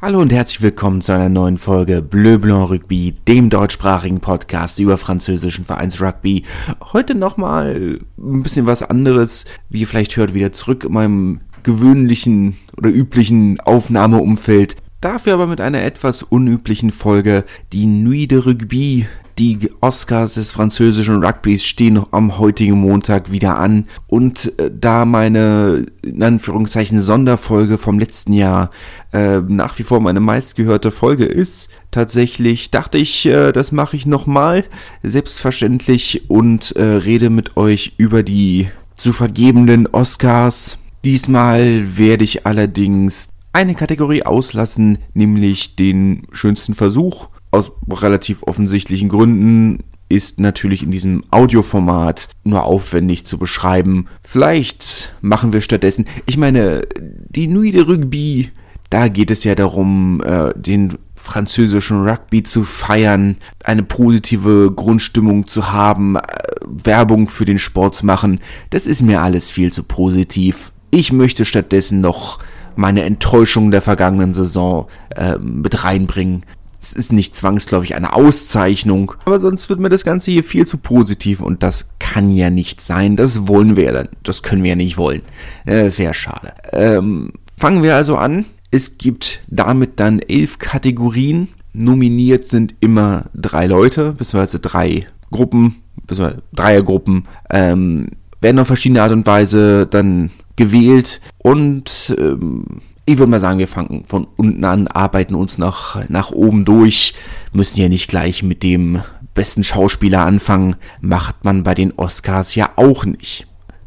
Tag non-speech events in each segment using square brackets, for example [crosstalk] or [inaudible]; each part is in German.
Hallo und herzlich willkommen zu einer neuen Folge Bleu Blanc Rugby, dem deutschsprachigen Podcast über französischen Vereinsrugby. Heute nochmal ein bisschen was anderes, wie ihr vielleicht hört, wieder zurück in meinem gewöhnlichen oder üblichen Aufnahmeumfeld. Dafür aber mit einer etwas unüblichen Folge, die Nuit de Rugby, die Oscars des französischen Rugbys stehen noch am heutigen Montag wieder an. Und äh, da meine, in Anführungszeichen, Sonderfolge vom letzten Jahr äh, nach wie vor meine meistgehörte Folge ist, tatsächlich dachte ich, äh, das mache ich nochmal, selbstverständlich, und äh, rede mit euch über die zu vergebenden Oscars. Diesmal werde ich allerdings eine Kategorie auslassen, nämlich den schönsten Versuch aus relativ offensichtlichen Gründen ist natürlich in diesem Audioformat nur aufwendig zu beschreiben. Vielleicht machen wir stattdessen, ich meine, die Nuit de Rugby, da geht es ja darum, äh, den französischen Rugby zu feiern, eine positive Grundstimmung zu haben, äh, Werbung für den Sport zu machen. Das ist mir alles viel zu positiv. Ich möchte stattdessen noch meine Enttäuschung der vergangenen Saison äh, mit reinbringen es ist nicht zwangsläufig eine Auszeichnung, aber sonst wird mir das Ganze hier viel zu positiv und das kann ja nicht sein. Das wollen wir ja dann. Das können wir ja nicht wollen. Das wäre schade. Ähm, fangen wir also an. Es gibt damit dann elf Kategorien. Nominiert sind immer drei Leute, beziehungsweise drei Gruppen, beziehungsweise Dreiergruppen, ähm, werden auf verschiedene Art und Weise dann gewählt und ähm, ich würde mal sagen, wir fangen von unten an, arbeiten uns nach, nach oben durch, müssen ja nicht gleich mit dem besten Schauspieler anfangen, macht man bei den Oscars ja auch nicht.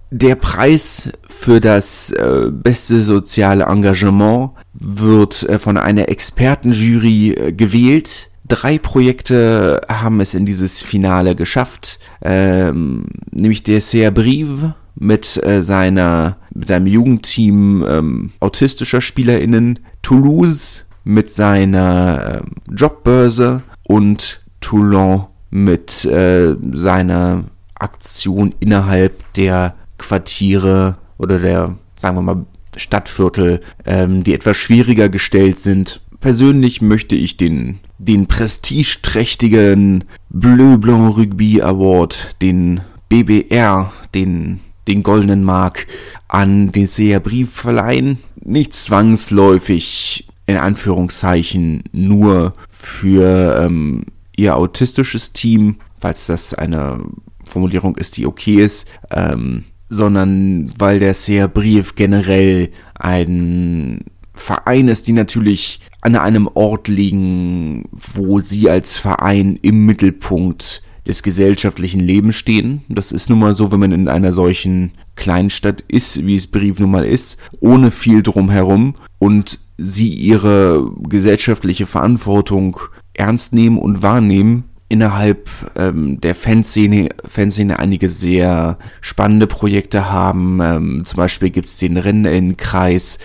Der Preis für das äh, beste soziale Engagement wird äh, von einer Expertenjury äh, gewählt. Drei Projekte haben es in dieses Finale geschafft, ähm, nämlich der Serre Brive, mit äh, seiner mit seinem Jugendteam ähm, autistischer SpielerInnen, Toulouse mit seiner äh, Jobbörse und Toulon mit äh, seiner Aktion innerhalb der Quartiere oder der, sagen wir mal, Stadtviertel, ähm, die etwas schwieriger gestellt sind. Persönlich möchte ich den, den prestigeträchtigen Bleu Blanc Rugby Award, den BBR, den den goldenen Mark an den Seherbrief verleihen. Nicht zwangsläufig, in Anführungszeichen, nur für ähm, ihr autistisches Team, falls das eine Formulierung ist, die okay ist, ähm, sondern weil der Seherbrief generell ein Verein ist, die natürlich an einem Ort liegen, wo sie als Verein im Mittelpunkt des gesellschaftlichen Lebens stehen. Das ist nun mal so, wenn man in einer solchen Kleinstadt ist, wie es Brief nun mal ist, ohne viel drumherum und sie ihre gesellschaftliche Verantwortung ernst nehmen und wahrnehmen, innerhalb ähm, der Fanszene, Fanszene einige sehr spannende Projekte haben. Ähm, zum Beispiel gibt es den Rennenkreis,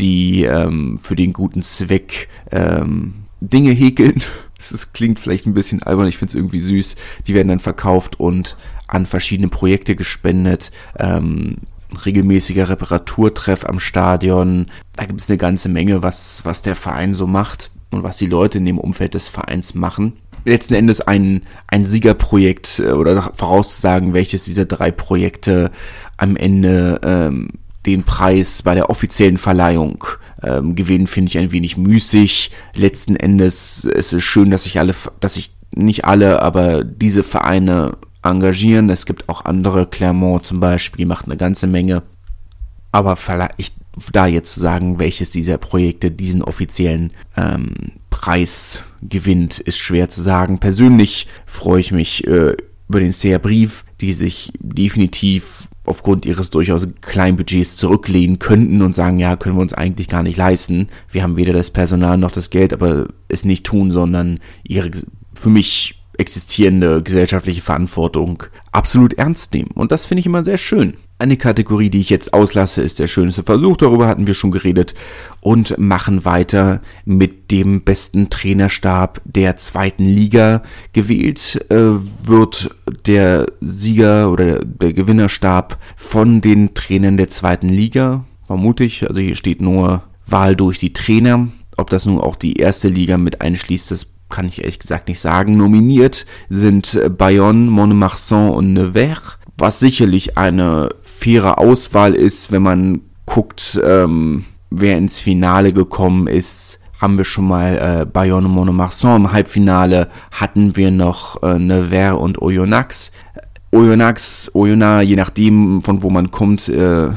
die ähm, für den guten Zweck ähm, Dinge häkeln das klingt vielleicht ein bisschen albern, ich finde es irgendwie süß. Die werden dann verkauft und an verschiedene Projekte gespendet. Ähm, regelmäßiger Reparaturtreff am Stadion. Da gibt es eine ganze Menge, was, was der Verein so macht und was die Leute in dem Umfeld des Vereins machen. Letzten Endes ein, ein Siegerprojekt äh, oder vorauszusagen, welches dieser drei Projekte am Ende ähm, den Preis bei der offiziellen Verleihung ähm, gewinnen, finde ich ein wenig müßig. Letzten Endes ist es schön, dass sich alle, dass sich nicht alle, aber diese Vereine engagieren. Es gibt auch andere, Clermont zum Beispiel macht eine ganze Menge. Aber ich, da jetzt zu sagen, welches dieser Projekte diesen offiziellen ähm, Preis gewinnt, ist schwer zu sagen. Persönlich freue ich mich äh, über den SEA-Brief, die sich definitiv aufgrund ihres durchaus kleinen Budgets zurücklehnen könnten und sagen, ja, können wir uns eigentlich gar nicht leisten. Wir haben weder das Personal noch das Geld, aber es nicht tun, sondern ihre für mich existierende gesellschaftliche Verantwortung absolut ernst nehmen. Und das finde ich immer sehr schön. Eine Kategorie, die ich jetzt auslasse, ist der schönste Versuch. Darüber hatten wir schon geredet. Und machen weiter mit dem besten Trainerstab der zweiten Liga. Gewählt äh, wird der Sieger oder der Gewinnerstab von den Trainern der zweiten Liga. Vermute ich. Also hier steht nur Wahl durch die Trainer. ob das nun auch die erste Liga mit einschließt, das kann ich ehrlich gesagt nicht sagen. Nominiert sind Bayonne, Montmarsan und Nevers, was sicherlich eine faire Auswahl ist, wenn man guckt, ähm, wer ins Finale gekommen ist haben wir schon mal äh, Bayonne Monomarsan. Im Halbfinale hatten wir noch äh, Nevers und Oyonnax. Oyonnax, Oyonnax, je nachdem von wo man kommt, äh,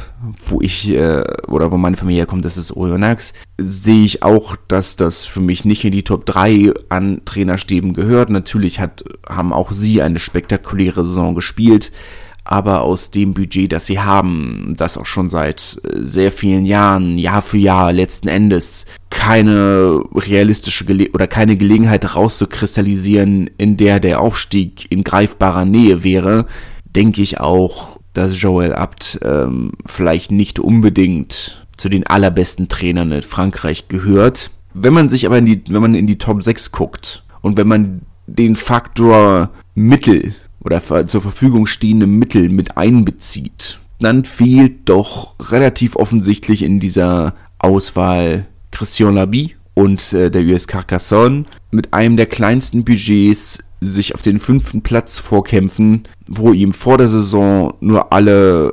wo ich äh, oder wo meine Familie kommt, das ist Oyonnax, sehe ich auch, dass das für mich nicht in die Top 3 an Trainerstäben gehört. Natürlich hat, haben auch sie eine spektakuläre Saison gespielt aber aus dem Budget, das sie haben, das auch schon seit äh, sehr vielen Jahren, Jahr für Jahr letzten Endes keine realistische Gele oder keine Gelegenheit rauszukristallisieren, in der der Aufstieg in greifbarer Nähe wäre, denke ich auch, dass Joel Abt ähm, vielleicht nicht unbedingt zu den allerbesten Trainern in Frankreich gehört. Wenn man sich aber in die, wenn man in die Top 6 guckt und wenn man den Faktor Mittel oder zur Verfügung stehende Mittel mit einbezieht, dann fehlt doch relativ offensichtlich in dieser Auswahl Christian Labi und äh, der US Carcassonne mit einem der kleinsten Budgets sich auf den fünften Platz vorkämpfen, wo ihm vor der Saison nur alle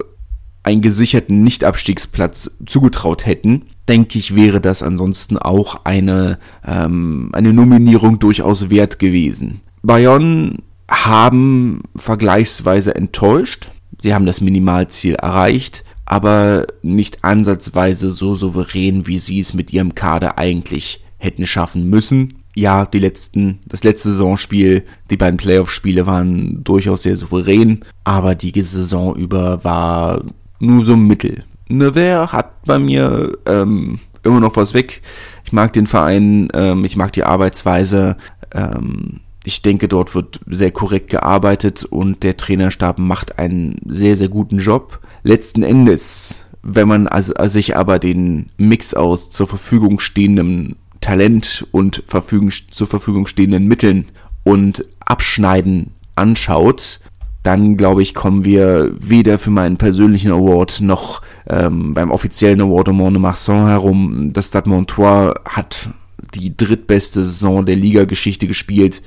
einen gesicherten Nicht-Abstiegsplatz zugetraut hätten, denke ich, wäre das ansonsten auch eine, ähm, eine Nominierung durchaus wert gewesen. Bayonne haben vergleichsweise enttäuscht. Sie haben das Minimalziel erreicht, aber nicht ansatzweise so souverän, wie sie es mit ihrem Kader eigentlich hätten schaffen müssen. Ja, die letzten, das letzte Saisonspiel, die beiden Playoff-Spiele waren durchaus sehr souverän, aber die Saison über war nur so mittel. Nevers hat bei mir ähm, immer noch was weg. Ich mag den Verein, ähm, ich mag die Arbeitsweise. Ähm, ich denke, dort wird sehr korrekt gearbeitet und der Trainerstab macht einen sehr, sehr guten Job. Letzten Endes, wenn man also, sich aber den Mix aus zur Verfügung stehendem Talent und Verfügung, zur Verfügung stehenden Mitteln und Abschneiden anschaut, dann glaube ich, kommen wir weder für meinen persönlichen Award noch ähm, beim offiziellen Award de Mont-de-Marsan herum. Das Stade Montois hat die drittbeste Saison der Liga-Geschichte gespielt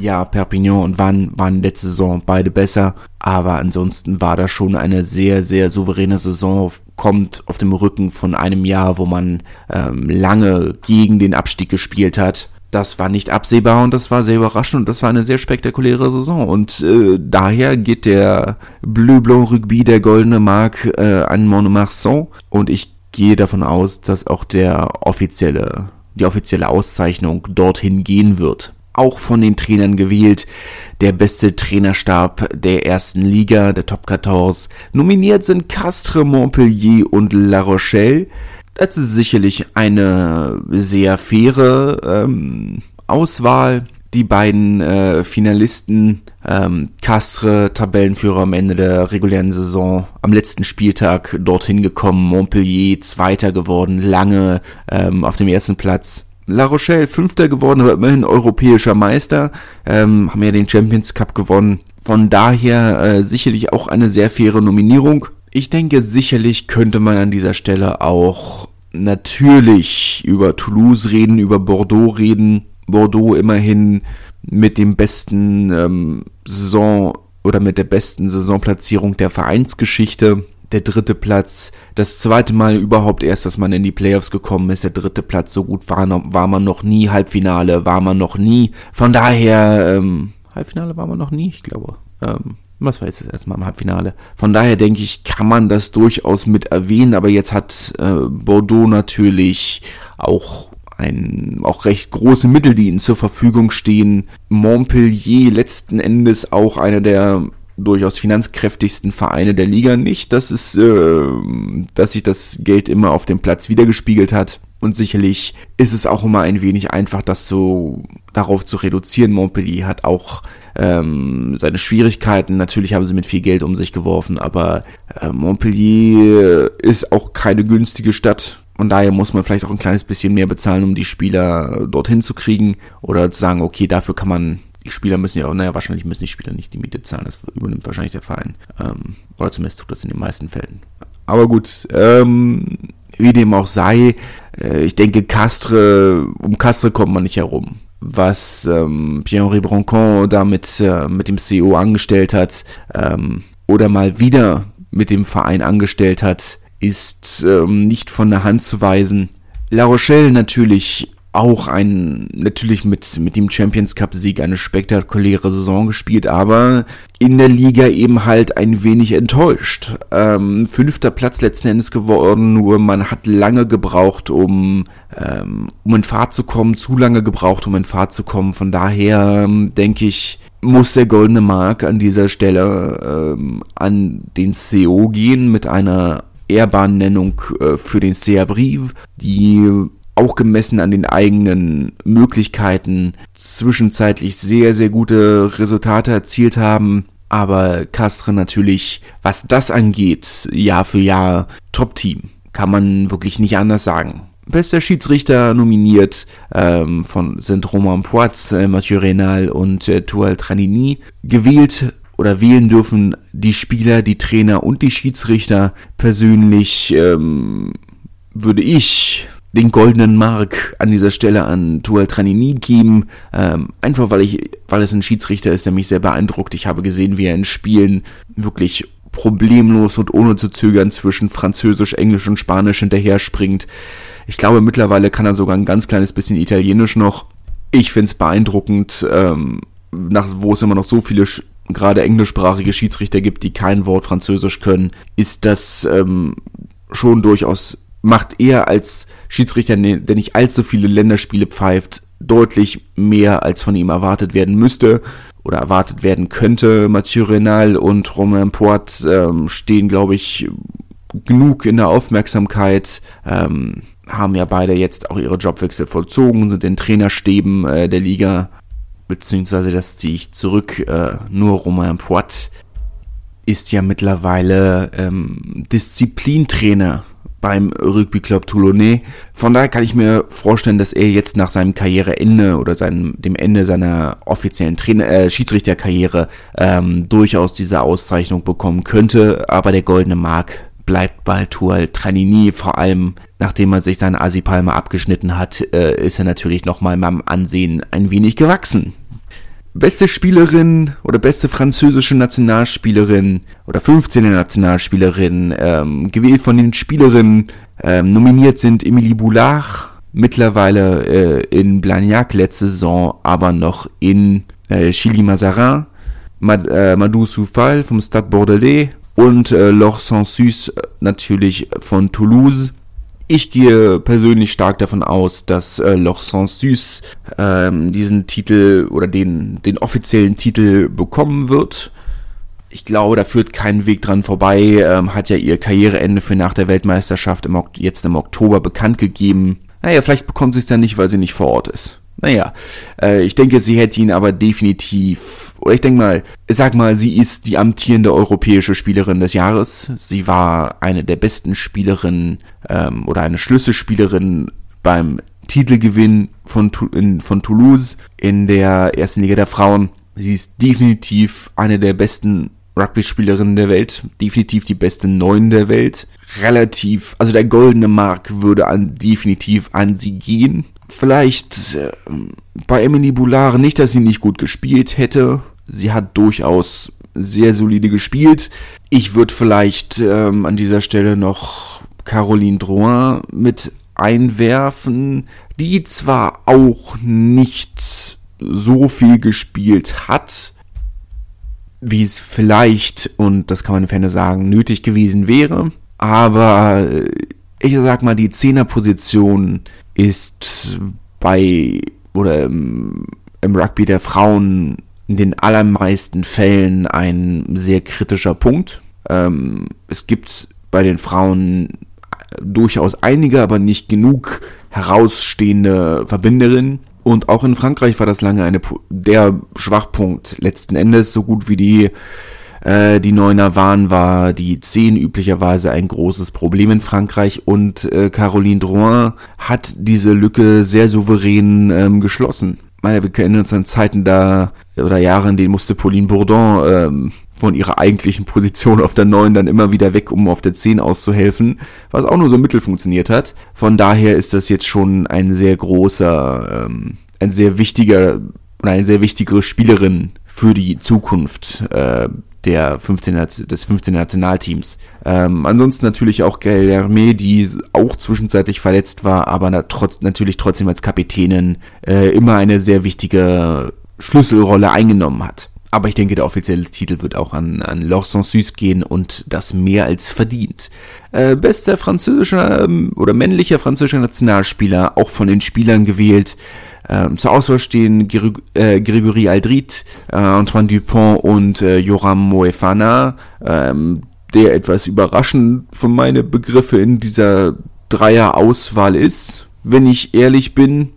ja, Perpignan und Vannes waren letzte Saison beide besser, aber ansonsten war das schon eine sehr, sehr souveräne Saison, kommt auf dem Rücken von einem Jahr, wo man ähm, lange gegen den Abstieg gespielt hat. Das war nicht absehbar und das war sehr überraschend und das war eine sehr spektakuläre Saison und äh, daher geht der Bleu Blanc Rugby, der goldene Mark, äh, an Montmarsan und ich gehe davon aus, dass auch der offizielle, die offizielle Auszeichnung dorthin gehen wird auch von den Trainern gewählt. Der beste Trainerstab der ersten Liga, der Top 14. Nominiert sind Castres, Montpellier und La Rochelle. Das ist sicherlich eine sehr faire ähm, Auswahl. Die beiden äh, Finalisten, ähm, Castres, Tabellenführer am Ende der regulären Saison, am letzten Spieltag dorthin gekommen, Montpellier Zweiter geworden, lange ähm, auf dem ersten Platz La Rochelle Fünfter geworden, aber immerhin europäischer Meister, ähm, haben ja den Champions Cup gewonnen. Von daher äh, sicherlich auch eine sehr faire Nominierung. Ich denke, sicherlich könnte man an dieser Stelle auch natürlich über Toulouse reden, über Bordeaux reden. Bordeaux immerhin mit dem besten ähm, Saison oder mit der besten Saisonplatzierung der Vereinsgeschichte der dritte Platz. Das zweite Mal überhaupt erst, dass man in die Playoffs gekommen ist. Der dritte Platz, so gut war, war man noch nie. Halbfinale war man noch nie. Von daher, ähm, Halbfinale war man noch nie, ich glaube. Ähm, was war jetzt das erste Mal im Halbfinale? Von daher denke ich, kann man das durchaus mit erwähnen, aber jetzt hat äh, Bordeaux natürlich auch ein, auch recht große Mittel, die ihnen zur Verfügung stehen. Montpellier letzten Endes auch einer der durchaus finanzkräftigsten Vereine der Liga nicht, dass es, äh, dass sich das Geld immer auf dem Platz wiedergespiegelt hat. Und sicherlich ist es auch immer ein wenig einfach, das so darauf zu reduzieren. Montpellier hat auch ähm, seine Schwierigkeiten. Natürlich haben sie mit viel Geld um sich geworfen, aber äh, Montpellier ist auch keine günstige Stadt. Und daher muss man vielleicht auch ein kleines bisschen mehr bezahlen, um die Spieler dorthin zu kriegen. Oder zu sagen, okay, dafür kann man die Spieler müssen ja auch, naja, wahrscheinlich müssen die Spieler nicht die Miete zahlen, das übernimmt wahrscheinlich der Verein. Ähm, oder zumindest tut das in den meisten Fällen. Aber gut, ähm, wie dem auch sei, äh, ich denke, Castre, um Castre kommt man nicht herum. Was ähm, Pierre-Henri Broncon da mit, äh, mit dem CEO angestellt hat, ähm, oder mal wieder mit dem Verein angestellt hat, ist ähm, nicht von der Hand zu weisen. La Rochelle natürlich auch ein, natürlich mit, mit dem Champions Cup Sieg eine spektakuläre Saison gespielt, aber in der Liga eben halt ein wenig enttäuscht. Ähm, fünfter Platz letzten Endes geworden, nur man hat lange gebraucht, um, ähm, um in Fahrt zu kommen, zu lange gebraucht, um in Fahrt zu kommen. Von daher ähm, denke ich, muss der goldene Mark an dieser Stelle ähm, an den CO gehen mit einer Ehrbahnnennung äh, für den CA Brief, die auch gemessen an den eigenen Möglichkeiten zwischenzeitlich sehr, sehr gute Resultate erzielt haben. Aber Castre natürlich, was das angeht, Jahr für Jahr Top-Team. Kann man wirklich nicht anders sagen. Bester Schiedsrichter nominiert ähm, von sind Romain Poitz, äh, Mathieu Renal und äh, Tual Tranini. Gewählt oder wählen dürfen die Spieler, die Trainer und die Schiedsrichter. Persönlich ähm, würde ich den goldenen Mark an dieser Stelle an Tual Tranini geben. Ähm, einfach weil ich, weil es ein Schiedsrichter ist, der mich sehr beeindruckt. Ich habe gesehen, wie er in Spielen wirklich problemlos und ohne zu zögern zwischen Französisch, Englisch und Spanisch hinterher springt. Ich glaube, mittlerweile kann er sogar ein ganz kleines bisschen Italienisch noch. Ich finde es beeindruckend, ähm, nach, wo es immer noch so viele gerade englischsprachige Schiedsrichter gibt, die kein Wort Französisch können, ist das ähm, schon durchaus macht er als Schiedsrichter, der nicht allzu viele Länderspiele pfeift, deutlich mehr als von ihm erwartet werden müsste oder erwartet werden könnte. Mathieu Renal und Romain Poit ähm, stehen, glaube ich, genug in der Aufmerksamkeit, ähm, haben ja beide jetzt auch ihre Jobwechsel vollzogen, sind in Trainerstäben äh, der Liga, beziehungsweise das ziehe ich zurück, äh, nur Romain Poit ist ja mittlerweile ähm, Disziplintrainer beim Rugby Club Toulonnais. Von daher kann ich mir vorstellen, dass er jetzt nach seinem Karriereende oder seinem, dem Ende seiner offiziellen Trainer, äh, Schiedsrichterkarriere ähm, durchaus diese Auszeichnung bekommen könnte. Aber der goldene Mark bleibt bei Tual Tranini, vor allem nachdem er sich seine Asipalme abgeschnitten hat, äh, ist er natürlich nochmal beim Ansehen ein wenig gewachsen beste Spielerin oder beste französische Nationalspielerin oder 15. Nationalspielerin ähm, gewählt von den Spielerinnen. Ähm, nominiert sind Emilie Boulard, mittlerweile äh, in Blagnac letzte Saison, aber noch in äh, Chili Mazarin, Mad, äh, Madou Soufal vom Stade Bordelais und äh, Laure Sansus äh, natürlich von Toulouse. Ich gehe persönlich stark davon aus, dass äh, Loch Sans Süß ähm, diesen Titel oder den, den offiziellen Titel bekommen wird. Ich glaube, da führt kein Weg dran vorbei. Ähm, hat ja ihr Karriereende für nach der Weltmeisterschaft im, jetzt im Oktober bekannt gegeben. Naja, vielleicht bekommt sie es dann nicht, weil sie nicht vor Ort ist. Naja, äh, ich denke, sie hätte ihn aber definitiv, oder ich denke mal, sag mal, sie ist die amtierende europäische Spielerin des Jahres. Sie war eine der besten Spielerinnen ähm, oder eine Schlüsselspielerin beim Titelgewinn von, in, von Toulouse in der ersten Liga der Frauen. Sie ist definitiv eine der besten Rugby-Spielerinnen der Welt, definitiv die beste Neun der Welt. Relativ, also der goldene Mark würde an, definitiv an sie gehen vielleicht äh, bei Emily Boulard nicht, dass sie nicht gut gespielt hätte. Sie hat durchaus sehr solide gespielt. Ich würde vielleicht ähm, an dieser Stelle noch Caroline Drouin mit einwerfen, die zwar auch nicht so viel gespielt hat, wie es vielleicht, und das kann man im Ferne sagen, nötig gewesen wäre. Aber äh, ich sag mal, die Zehnerposition ist bei oder im, im Rugby der Frauen in den allermeisten Fällen ein sehr kritischer Punkt. Ähm, es gibt bei den Frauen durchaus einige, aber nicht genug herausstehende Verbinderinnen. Und auch in Frankreich war das lange eine, der Schwachpunkt letzten Endes, so gut wie die äh, die Neuner waren, war die 10 üblicherweise ein großes Problem in Frankreich und äh, Caroline Drouin hat diese Lücke sehr souverän ähm, geschlossen. Meine, wir kennen uns an Zeiten da oder Jahre, in denen musste Pauline Bourdon ähm, von ihrer eigentlichen Position auf der 9 dann immer wieder weg, um auf der 10 auszuhelfen, was auch nur so mittel funktioniert hat. Von daher ist das jetzt schon ein sehr großer, ähm, ein sehr wichtiger oder eine sehr wichtige Spielerin für die Zukunft äh, der 15, des 15 Nationalteams. Ähm, ansonsten natürlich auch Guilherme, die auch zwischenzeitlich verletzt war, aber na, trotz, natürlich trotzdem als Kapitänin äh, immer eine sehr wichtige Schlüsselrolle eingenommen hat. Aber ich denke, der offizielle Titel wird auch an, an Laure Sansus gehen und das mehr als verdient. Äh, bester französischer ähm, oder männlicher französischer Nationalspieler, auch von den Spielern gewählt. Ähm, zur Auswahl stehen Gr äh, Gregory Aldrit, äh, Antoine Dupont und äh, Joram Moefana, ähm, der etwas überraschend für meine Begriffe in dieser Dreier-Auswahl ist. Wenn ich ehrlich bin,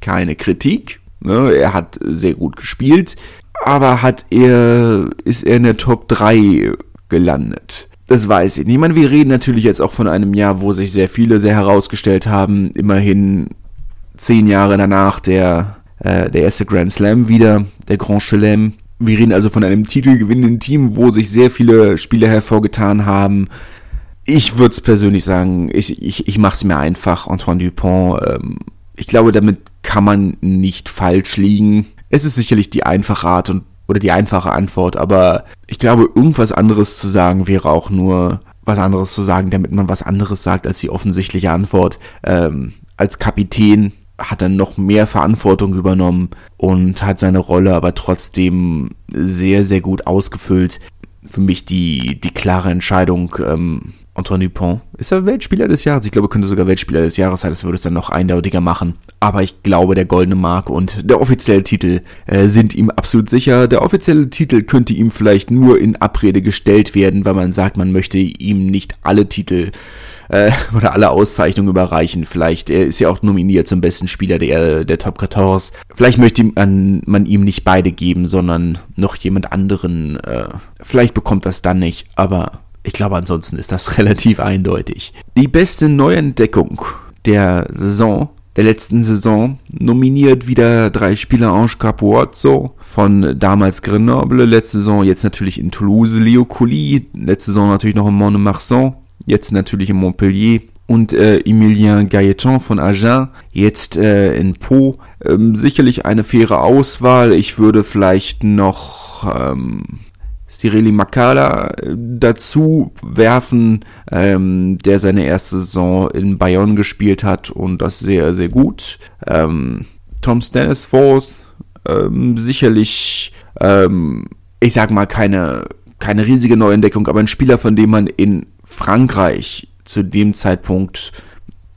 keine Kritik. Ne? Er hat sehr gut gespielt, aber hat er, ist er in der Top 3 gelandet? Das weiß ich nicht. Ich meine, wir reden natürlich jetzt auch von einem Jahr, wo sich sehr viele sehr herausgestellt haben. Immerhin zehn Jahre danach der, äh, der erste Grand Slam wieder, der Grand Chelem. Wir reden also von einem titelgewinnenden Team, wo sich sehr viele Spieler hervorgetan haben. Ich würde es persönlich sagen, ich, ich, ich mache es mir einfach, Antoine Dupont. Ähm, ich glaube, damit kann man nicht falsch liegen. Es ist sicherlich die einfache Art und oder die einfache Antwort, aber ich glaube, irgendwas anderes zu sagen wäre auch nur was anderes zu sagen, damit man was anderes sagt als die offensichtliche Antwort. Ähm, als Kapitän hat er noch mehr Verantwortung übernommen und hat seine Rolle aber trotzdem sehr, sehr gut ausgefüllt. Für mich die, die klare Entscheidung, ähm, Antoine Dupont ist er Weltspieler des Jahres. Ich glaube, könnte sogar Weltspieler des Jahres sein. Das würde es dann noch eindeutiger machen. Aber ich glaube, der goldene Mark und der offizielle Titel äh, sind ihm absolut sicher. Der offizielle Titel könnte ihm vielleicht nur in Abrede gestellt werden, weil man sagt, man möchte ihm nicht alle Titel äh, oder alle Auszeichnungen überreichen. Vielleicht, er ist ja auch nominiert zum besten Spieler der, der Top 14. Vielleicht möchte man, man ihm nicht beide geben, sondern noch jemand anderen. Äh, vielleicht bekommt das dann nicht, aber ich glaube ansonsten ist das [laughs] relativ eindeutig. Die beste Neuentdeckung der Saison der letzten Saison nominiert wieder drei Spieler Ange Capuozzo von damals Grenoble, letzte Saison jetzt natürlich in Toulouse, Leo Colli, letzte Saison natürlich noch in Mont-de-Marsan, jetzt natürlich in Montpellier und äh, Emilien Gailleton von Agen, jetzt äh, in Po. Ähm, sicherlich eine faire Auswahl. Ich würde vielleicht noch ähm, Stireli Makala äh, dazu werfen, ähm, der seine erste Saison in Bayonne gespielt hat und das sehr, sehr gut. Ähm, Tom Stanisforth, ähm, sicherlich, ähm, ich sag mal, keine, keine riesige Neuentdeckung, aber ein Spieler, von dem man in Frankreich zu dem Zeitpunkt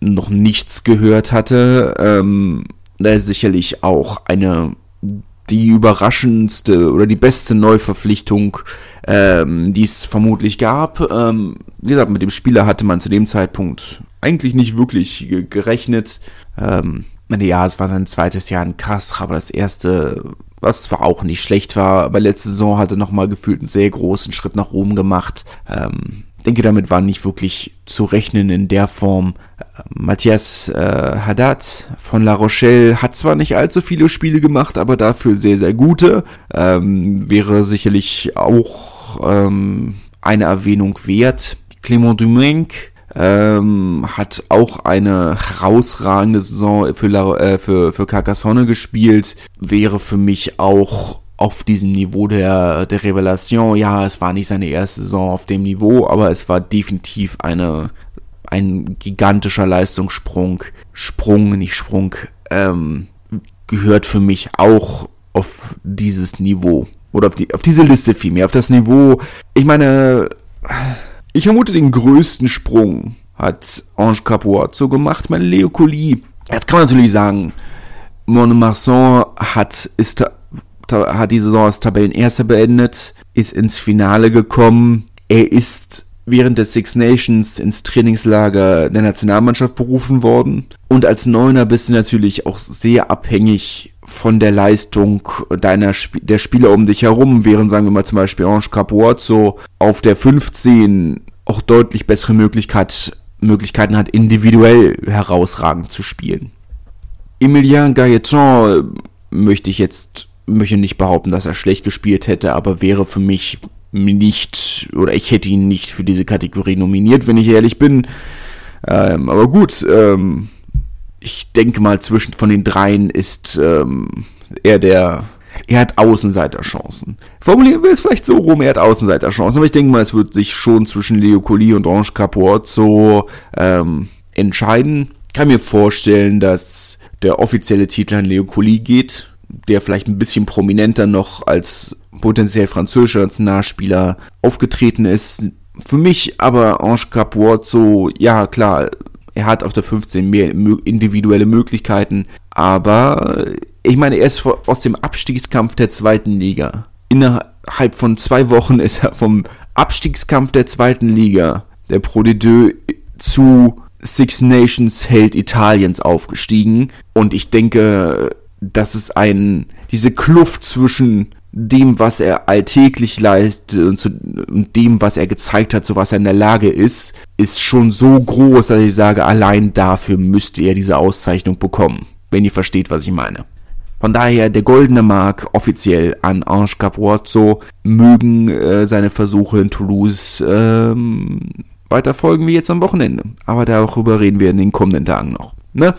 noch nichts gehört hatte. Ähm, da ist sicherlich auch eine die überraschendste oder die beste Neuverpflichtung, ähm, die es vermutlich gab. Ähm, wie gesagt, mit dem Spieler hatte man zu dem Zeitpunkt eigentlich nicht wirklich gerechnet. Ähm, ja, es war sein zweites Jahr in Kassel, aber das erste, was zwar auch nicht schlecht war, aber letzte Saison hatte nochmal gefühlt einen sehr großen Schritt nach oben gemacht. Ähm, denke, damit war nicht wirklich zu rechnen in der Form. Matthias äh, Haddad von La Rochelle hat zwar nicht allzu viele Spiele gemacht, aber dafür sehr, sehr gute. Ähm, wäre sicherlich auch ähm, eine Erwähnung wert. Clément Dumenc ähm, hat auch eine herausragende Saison für, La, äh, für, für Carcassonne gespielt. Wäre für mich auch auf diesem Niveau der, der Revelation. Ja, es war nicht seine erste Saison auf dem Niveau, aber es war definitiv eine, ein gigantischer Leistungssprung. Sprung, nicht Sprung, ähm, gehört für mich auch auf dieses Niveau. Oder auf, die, auf diese Liste vielmehr, auf das Niveau. Ich meine, ich vermute, den größten Sprung hat Ange Capuazzo gemacht, mein Leo Colli. Jetzt kann man natürlich sagen, Montmarsan hat, ist hat die Saison als Tabellenerster beendet, ist ins Finale gekommen. Er ist während des Six Nations ins Trainingslager der Nationalmannschaft berufen worden. Und als Neuner bist du natürlich auch sehr abhängig von der Leistung deiner Sp der Spieler um dich herum, während sagen wir mal zum Beispiel Ange Capuozzo auf der 15 auch deutlich bessere Möglichkeit, Möglichkeiten hat, individuell herausragend zu spielen. Emilien Gailleton möchte ich jetzt möchte nicht behaupten, dass er schlecht gespielt hätte, aber wäre für mich nicht, oder ich hätte ihn nicht für diese Kategorie nominiert, wenn ich ehrlich bin. Ähm, aber gut, ähm, ich denke mal, zwischen von den dreien ist ähm, er der. Er hat Außenseiterchancen. Formulieren wir es vielleicht so rum, er hat Außenseiterchancen. Aber ich denke mal, es wird sich schon zwischen Leo Colli und Ange Capuozzo ähm, entscheiden. Ich kann mir vorstellen, dass der offizielle Titel an Leo Colli geht, der vielleicht ein bisschen prominenter noch als potenziell französischer Nationalspieler aufgetreten ist. Für mich aber Ange Capuozzo, ja klar, er hat auf der 15 mehr individuelle Möglichkeiten, aber ich meine, er ist aus dem Abstiegskampf der zweiten Liga. Innerhalb von zwei Wochen ist er vom Abstiegskampf der zweiten Liga, der Pro de Deux, zu Six Nations Held Italiens aufgestiegen. Und ich denke, dass es ein, diese Kluft zwischen dem, was er alltäglich leistet und, zu, und dem, was er gezeigt hat, zu was er in der Lage ist, ist schon so groß, dass ich sage, allein dafür müsste er diese Auszeichnung bekommen. Wenn ihr versteht, was ich meine. Von daher der goldene Mark offiziell an Ange Capuozzo mögen äh, seine Versuche in Toulouse ähm, weiter folgen wie jetzt am Wochenende. Aber darüber reden wir in den kommenden Tagen noch. Ne?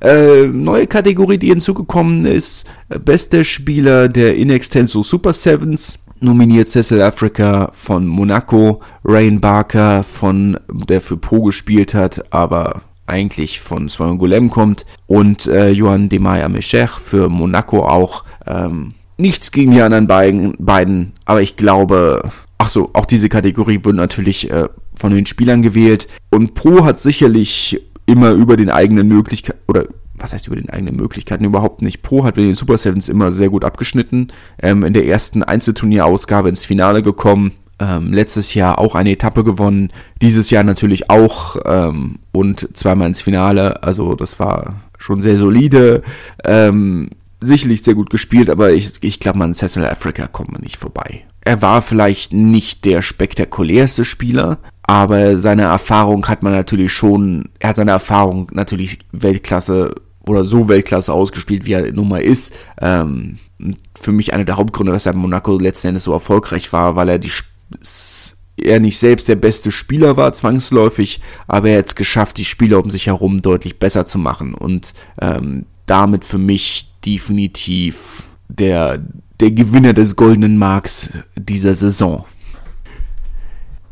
Äh, neue Kategorie, die hinzugekommen ist, bester Spieler der Inextenso Super Sevens, nominiert Cecil Africa von Monaco, Rain Barker von, der für Po gespielt hat, aber eigentlich von Swangolem kommt und äh, Johan Demaya Mecher für Monaco auch. Ähm, nichts gegen die anderen beiden, beiden, aber ich glaube, ach so, auch diese Kategorie wird natürlich äh, von den Spielern gewählt und Pro hat sicherlich immer über den eigenen Möglichkeiten, oder was heißt über den eigenen Möglichkeiten überhaupt nicht. Pro hat bei den Super Sevens immer sehr gut abgeschnitten. Ähm, in der ersten Einzelturnierausgabe ins Finale gekommen. Ähm, letztes Jahr auch eine Etappe gewonnen. Dieses Jahr natürlich auch ähm, und zweimal ins Finale. Also das war schon sehr solide. Ähm, sicherlich sehr gut gespielt, aber ich, ich glaube, an Cecil Africa kommt man nicht vorbei. Er war vielleicht nicht der spektakulärste Spieler, aber seine Erfahrung hat man natürlich schon, er hat seine Erfahrung natürlich Weltklasse oder so Weltklasse ausgespielt, wie er nun mal ist. Ähm, für mich einer der Hauptgründe, weshalb Monaco letzten Endes so erfolgreich war, weil er die er nicht selbst der beste Spieler war, zwangsläufig, aber er hat es geschafft, die Spieler um sich herum deutlich besser zu machen und ähm, damit für mich definitiv der, der Gewinner des goldenen Marks dieser Saison.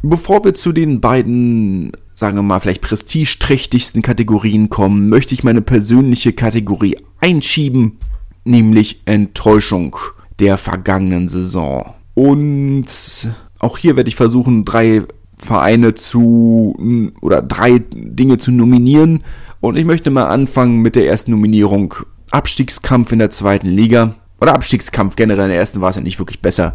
Bevor wir zu den beiden, sagen wir mal, vielleicht prestigeträchtigsten Kategorien kommen, möchte ich meine persönliche Kategorie einschieben, nämlich Enttäuschung der vergangenen Saison. Und auch hier werde ich versuchen, drei Vereine zu oder drei Dinge zu nominieren. Und ich möchte mal anfangen mit der ersten Nominierung. Abstiegskampf in der zweiten Liga. Oder Abstiegskampf generell in der ersten war es ja nicht wirklich besser.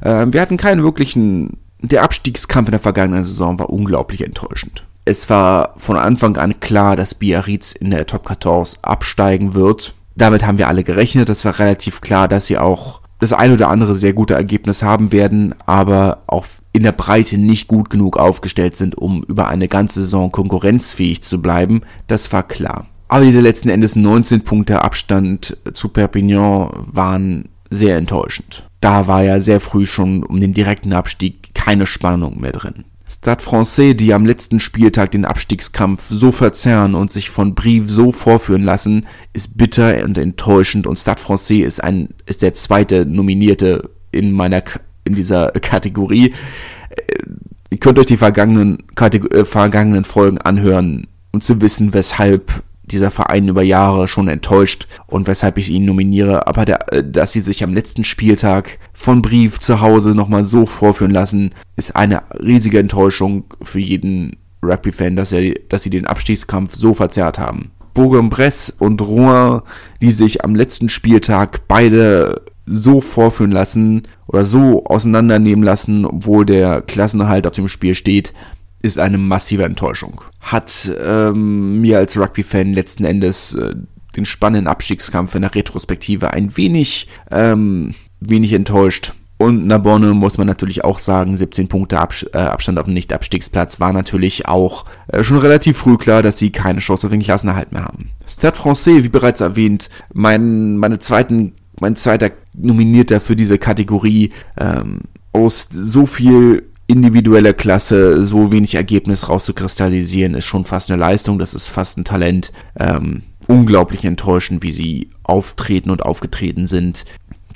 Äh, wir hatten keinen wirklichen der Abstiegskampf in der vergangenen Saison war unglaublich enttäuschend. Es war von Anfang an klar, dass Biarritz in der Top 14 absteigen wird. Damit haben wir alle gerechnet. Es war relativ klar, dass sie auch das ein oder andere sehr gute Ergebnis haben werden, aber auch in der Breite nicht gut genug aufgestellt sind, um über eine ganze Saison konkurrenzfähig zu bleiben. Das war klar. Aber diese letzten Endes 19 Punkte Abstand zu Perpignan waren sehr enttäuschend. Da war ja sehr früh schon um den direkten Abstieg keine Spannung mehr drin. Stade Francais, die am letzten Spieltag den Abstiegskampf so verzerren und sich von Brief so vorführen lassen, ist bitter und enttäuschend und Stade Francais ist ein, ist der zweite Nominierte in meiner, in dieser Kategorie. Äh, ihr könnt euch die vergangenen, Kategor äh, vergangenen Folgen anhören, um zu wissen, weshalb dieser Verein über Jahre schon enttäuscht und weshalb ich ihn nominiere. Aber der, äh, dass sie sich am letzten Spieltag von Brief zu Hause nochmal so vorführen lassen, ist eine riesige Enttäuschung für jeden Rugby-Fan, dass, dass sie den Abstiegskampf so verzerrt haben. Bourg-en-Bresse und Rouen, die sich am letzten Spieltag beide so vorführen lassen oder so auseinandernehmen lassen, obwohl der Klassenerhalt auf dem Spiel steht, ist eine massive Enttäuschung. Hat ähm, mir als Rugby-Fan letzten Endes äh, den spannenden Abstiegskampf in der Retrospektive ein wenig, ähm, wenig enttäuscht. Und Nabonne muss man natürlich auch sagen, 17 Punkte Abs äh, Abstand auf den Nicht-Abstiegsplatz war natürlich auch äh, schon relativ früh klar, dass sie keine Chance auf den Klassenerhalt mehr haben. Stade Francais, wie bereits erwähnt, mein, meine zweiten, mein zweiter Nominierter für diese Kategorie, ähm, aus so viel individueller Klasse so wenig Ergebnis rauszukristallisieren, ist schon fast eine Leistung, das ist fast ein Talent. Ähm, unglaublich enttäuschend, wie sie auftreten und aufgetreten sind.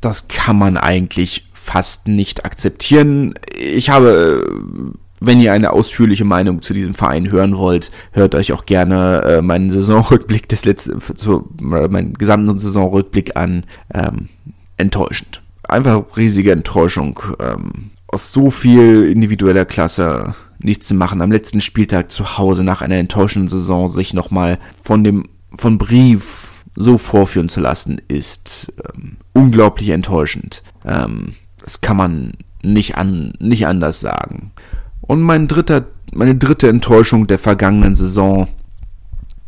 Das kann man eigentlich fast nicht akzeptieren. Ich habe wenn ihr eine ausführliche Meinung zu diesem Verein hören wollt, hört euch auch gerne äh, meinen Saisonrückblick des letzten, so, meinen gesamten Saisonrückblick an. Ähm, enttäuschend. Einfach riesige Enttäuschung. Ähm, aus so viel individueller Klasse nichts zu machen. Am letzten Spieltag zu Hause nach einer enttäuschenden Saison sich nochmal von dem, von Brief so vorführen zu lassen, ist ähm, unglaublich enttäuschend. Ähm, das kann man nicht an, nicht anders sagen. Und mein dritter, meine dritte Enttäuschung der vergangenen Saison,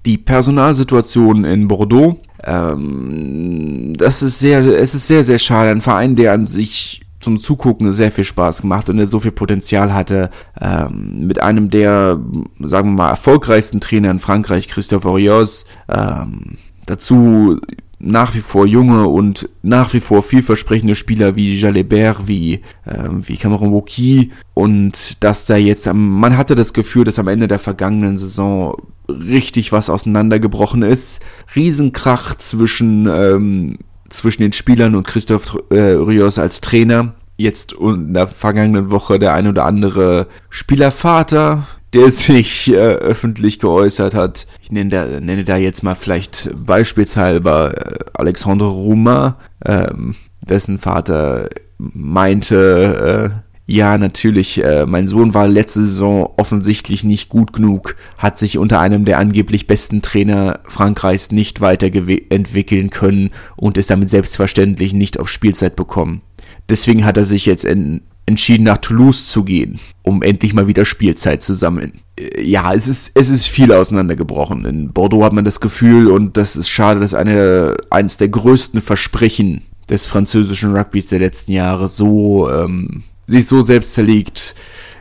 die Personalsituation in Bordeaux. Ähm, das ist sehr, es ist sehr, sehr schade. Ein Verein, der an sich zum Zugucken sehr viel Spaß gemacht und der so viel Potenzial hatte, ähm, mit einem der, sagen wir mal, erfolgreichsten Trainer in Frankreich, Christophe Orios, ähm, dazu nach wie vor junge und nach wie vor vielversprechende Spieler wie Jalebert, wie, äh, wie Cameron Wauquiez und dass da jetzt man hatte das Gefühl, dass am Ende der vergangenen Saison richtig was auseinandergebrochen ist. Riesenkrach zwischen, ähm, zwischen den Spielern und Christoph äh, Rios als Trainer. Jetzt in der vergangenen Woche der ein oder andere Spielervater, der [laughs] sich äh, öffentlich geäußert hat. Ich nenne da, nenne da jetzt mal vielleicht beispielshalber äh, Alexandre Ruma, ähm, dessen Vater meinte, äh, ja, natürlich, äh, mein Sohn war letzte Saison offensichtlich nicht gut genug, hat sich unter einem der angeblich besten Trainer Frankreichs nicht weiterentwickeln können und ist damit selbstverständlich nicht auf Spielzeit bekommen. Deswegen hat er sich jetzt in, entschieden, nach Toulouse zu gehen, um endlich mal wieder Spielzeit zu sammeln. Äh, ja, es ist, es ist viel auseinandergebrochen. In Bordeaux hat man das Gefühl, und das ist schade, dass eine, eines der größten Versprechen des französischen Rugbys der letzten Jahre so, ähm, sich so selbst zerlegt.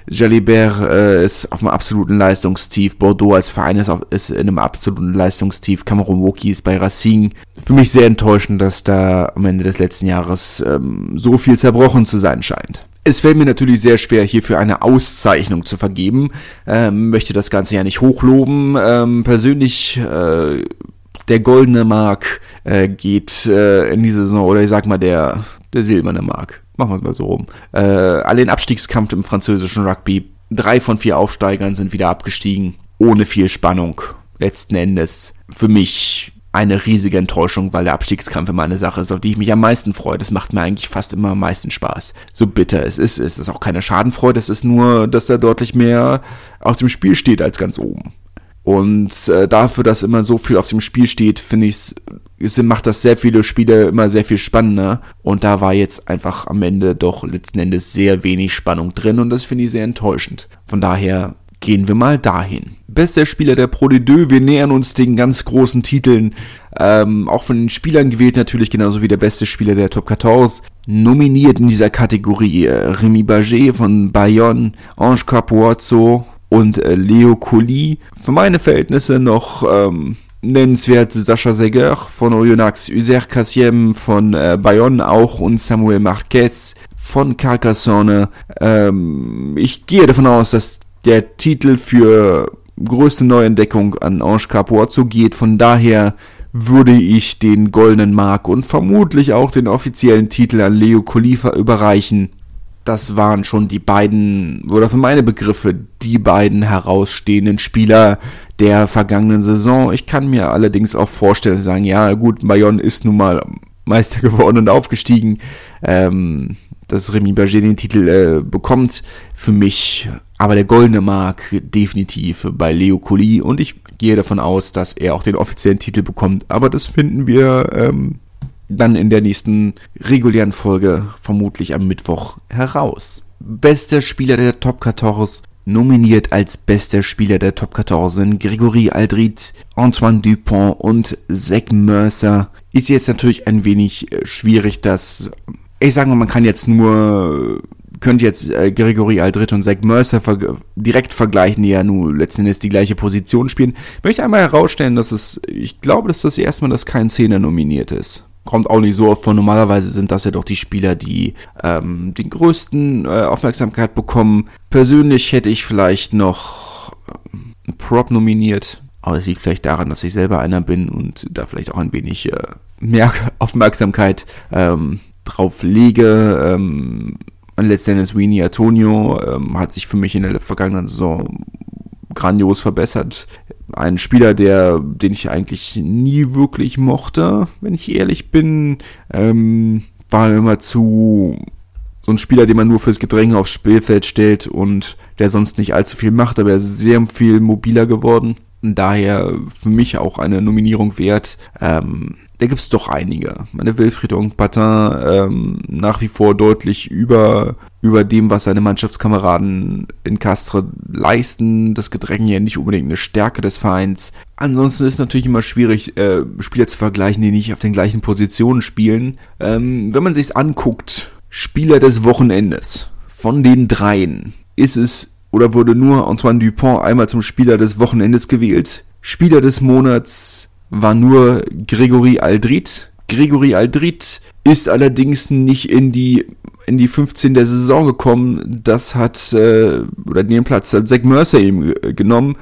Jalibert äh, ist auf einem absoluten Leistungstief. Bordeaux als Verein ist, auf, ist in einem absoluten Leistungstief. Cameron Woki ist bei Racing. Für mich sehr enttäuschend, dass da am Ende des letzten Jahres ähm, so viel zerbrochen zu sein scheint. Es fällt mir natürlich sehr schwer, hierfür eine Auszeichnung zu vergeben. Ähm, möchte das Ganze ja nicht hochloben. Ähm, persönlich, äh, der goldene Mark äh, geht äh, in die Saison, oder ich sag mal, der, der silberne Mark. Machen wir es mal so rum. Äh, alle den Abstiegskampf im französischen Rugby. Drei von vier Aufsteigern sind wieder abgestiegen. Ohne viel Spannung. Letzten Endes für mich eine riesige Enttäuschung, weil der Abstiegskampf immer eine Sache ist, auf die ich mich am meisten freue. Das macht mir eigentlich fast immer am meisten Spaß. So bitter es ist, es ist auch keine Schadenfreude, es ist nur, dass da deutlich mehr auf dem Spiel steht als ganz oben. Und äh, dafür, dass immer so viel auf dem Spiel steht, finde ich macht das sehr viele Spiele immer sehr viel spannender. Und da war jetzt einfach am Ende doch letzten Endes sehr wenig Spannung drin und das finde ich sehr enttäuschend. Von daher gehen wir mal dahin. Bester Spieler der Pro de Deux, wir nähern uns den ganz großen Titeln, ähm, auch von den Spielern gewählt natürlich, genauso wie der beste Spieler der Top 14. Nominiert in dieser Kategorie äh, Remy Baget von Bayonne, Ange Capuozzo und äh, Leo Colli. Für meine Verhältnisse noch ähm, nennenswert Sascha Seger von Oyonnax, Uzer Kassiem von äh, Bayonne auch und Samuel Marquez von Carcassonne. Ähm, ich gehe davon aus, dass der Titel für größte Neuentdeckung an Ange Capuozzo geht. Von daher würde ich den goldenen Mark und vermutlich auch den offiziellen Titel an Leo Kolifa überreichen. Das waren schon die beiden, oder für meine Begriffe, die beiden herausstehenden Spieler der vergangenen Saison. Ich kann mir allerdings auch vorstellen, sagen, ja gut, Bayonne ist nun mal Meister [laughs] geworden und aufgestiegen. Ähm, dass Remy Berger den Titel äh, bekommt. Für mich aber der goldene Mark definitiv bei Leo Colli und ich gehe davon aus, dass er auch den offiziellen Titel bekommt. Aber das finden wir ähm, dann in der nächsten regulären Folge vermutlich am Mittwoch heraus. Bester Spieler der Top 14 nominiert als bester Spieler der Top 14 sind Gregory Aldrit, Antoine Dupont und Zach Mercer. Ist jetzt natürlich ein wenig äh, schwierig, das ich sage mal, man kann jetzt nur, könnte jetzt äh, Gregory Aldrit und Zach Mercer ver direkt vergleichen, die ja nun letzten Endes die gleiche Position spielen. Ich möchte einmal herausstellen, dass es, ich glaube, dass das erste Mal, dass kein Zehner nominiert ist. Kommt auch nicht so oft vor. Normalerweise sind das ja doch die Spieler, die ähm, den größten äh, Aufmerksamkeit bekommen. Persönlich hätte ich vielleicht noch ähm, einen Prop nominiert. Aber es liegt vielleicht daran, dass ich selber einer bin und da vielleicht auch ein wenig äh, mehr [laughs] Aufmerksamkeit ähm, drauf lege. Ähm, letztendlich Winnie Antonio ähm, hat sich für mich in der vergangenen Saison grandios verbessert. Ein Spieler, der, den ich eigentlich nie wirklich mochte, wenn ich ehrlich bin, ähm, war immer zu so ein Spieler, den man nur fürs Gedränge aufs Spielfeld stellt und der sonst nicht allzu viel macht, aber er ist sehr viel mobiler geworden. Daher für mich auch eine Nominierung wert. Ähm, da gibt's doch einige. Meine Wilfried Ongpatin ähm, nach wie vor deutlich über, über dem, was seine Mannschaftskameraden in Castre leisten. Das Gedränge ja nicht unbedingt eine Stärke des Vereins. Ansonsten ist natürlich immer schwierig, äh, Spieler zu vergleichen, die nicht auf den gleichen Positionen spielen. Ähm, wenn man sich's anguckt, Spieler des Wochenendes von den dreien ist es oder wurde nur Antoine Dupont einmal zum Spieler des Wochenendes gewählt. Spieler des Monats war nur Gregory Aldrit. Gregory Aldrit ist allerdings nicht in die in die 15 der Saison gekommen. Das hat äh, oder den Platz hat Zach Mercer eben genommen.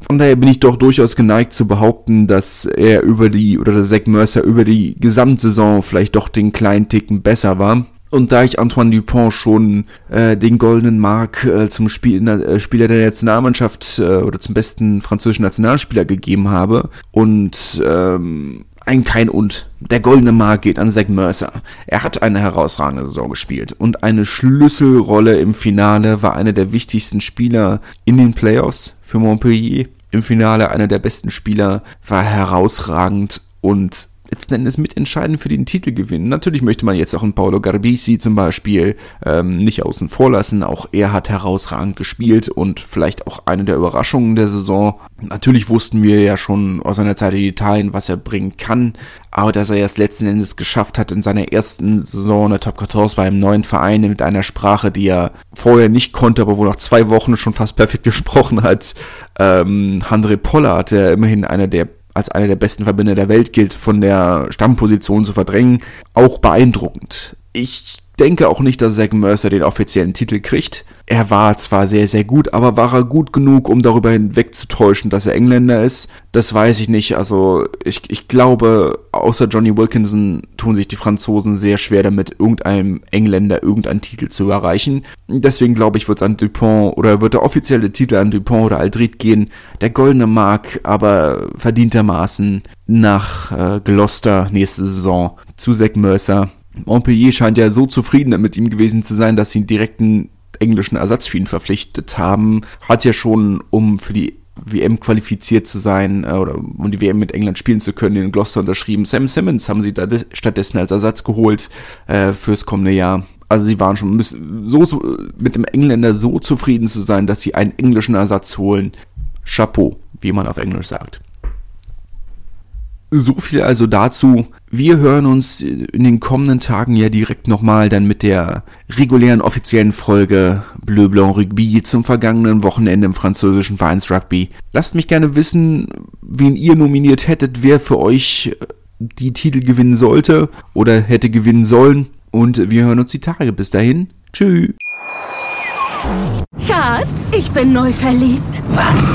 Von daher bin ich doch durchaus geneigt zu behaupten, dass er über die oder der Zach Mercer über die Gesamtsaison vielleicht doch den kleinen Ticken besser war. Und da ich Antoine Dupont schon äh, den goldenen Mark äh, zum Spiel, äh, Spieler der Nationalmannschaft äh, oder zum besten französischen Nationalspieler gegeben habe und ähm, ein kein und. Der goldene Mark geht an Zach Mercer. Er hat eine herausragende Saison gespielt und eine Schlüsselrolle im Finale war einer der wichtigsten Spieler in den Playoffs für Montpellier. Im Finale einer der besten Spieler war herausragend und letzten Endes mitentscheidend für den Titelgewinn. Natürlich möchte man jetzt auch einen Paolo Garbisi zum Beispiel ähm, nicht außen vor lassen. Auch er hat herausragend gespielt und vielleicht auch eine der Überraschungen der Saison. Natürlich wussten wir ja schon aus seiner Zeit in Italien, was er bringen kann. Aber dass er es letzten Endes geschafft hat, in seiner ersten Saison der Top 14 bei einem neuen Verein mit einer Sprache, die er vorher nicht konnte, aber wo nach zwei Wochen schon fast perfekt [laughs] gesprochen hat. Ähm, Andre Pollard, der immerhin einer der als einer der besten Verbinder der Welt gilt, von der Stammposition zu verdrängen, auch beeindruckend. Ich denke auch nicht, dass Zack Mercer den offiziellen Titel kriegt. Er war zwar sehr, sehr gut, aber war er gut genug, um darüber hinwegzutäuschen, dass er Engländer ist? Das weiß ich nicht. Also ich, ich glaube, außer Johnny Wilkinson tun sich die Franzosen sehr schwer damit, irgendeinem Engländer irgendeinen Titel zu erreichen. Deswegen glaube ich, wird es an Dupont oder wird der offizielle Titel an Dupont oder Aldrit gehen. Der goldene Mark, aber verdientermaßen nach äh, Gloucester nächste Saison zu Zack Mercer Montpellier scheint ja so zufrieden mit ihm gewesen zu sein, dass sie einen direkten englischen Ersatz für ihn verpflichtet haben. Hat ja schon, um für die WM qualifiziert zu sein äh, oder um die WM mit England spielen zu können, in Gloucester unterschrieben. Sam Simmons haben sie da stattdessen als Ersatz geholt äh, fürs kommende Jahr. Also sie waren schon müssen, so, so mit dem Engländer so zufrieden zu sein, dass sie einen englischen Ersatz holen. Chapeau, wie man auf Englisch sagt. So viel also dazu. Wir hören uns in den kommenden Tagen ja direkt nochmal dann mit der regulären offiziellen Folge Bleu Blanc Rugby zum vergangenen Wochenende im französischen Vereinsrugby. Lasst mich gerne wissen, wen ihr nominiert hättet, wer für euch die Titel gewinnen sollte oder hätte gewinnen sollen. Und wir hören uns die Tage. Bis dahin. Tschüss. Schatz, ich bin neu verliebt. Was?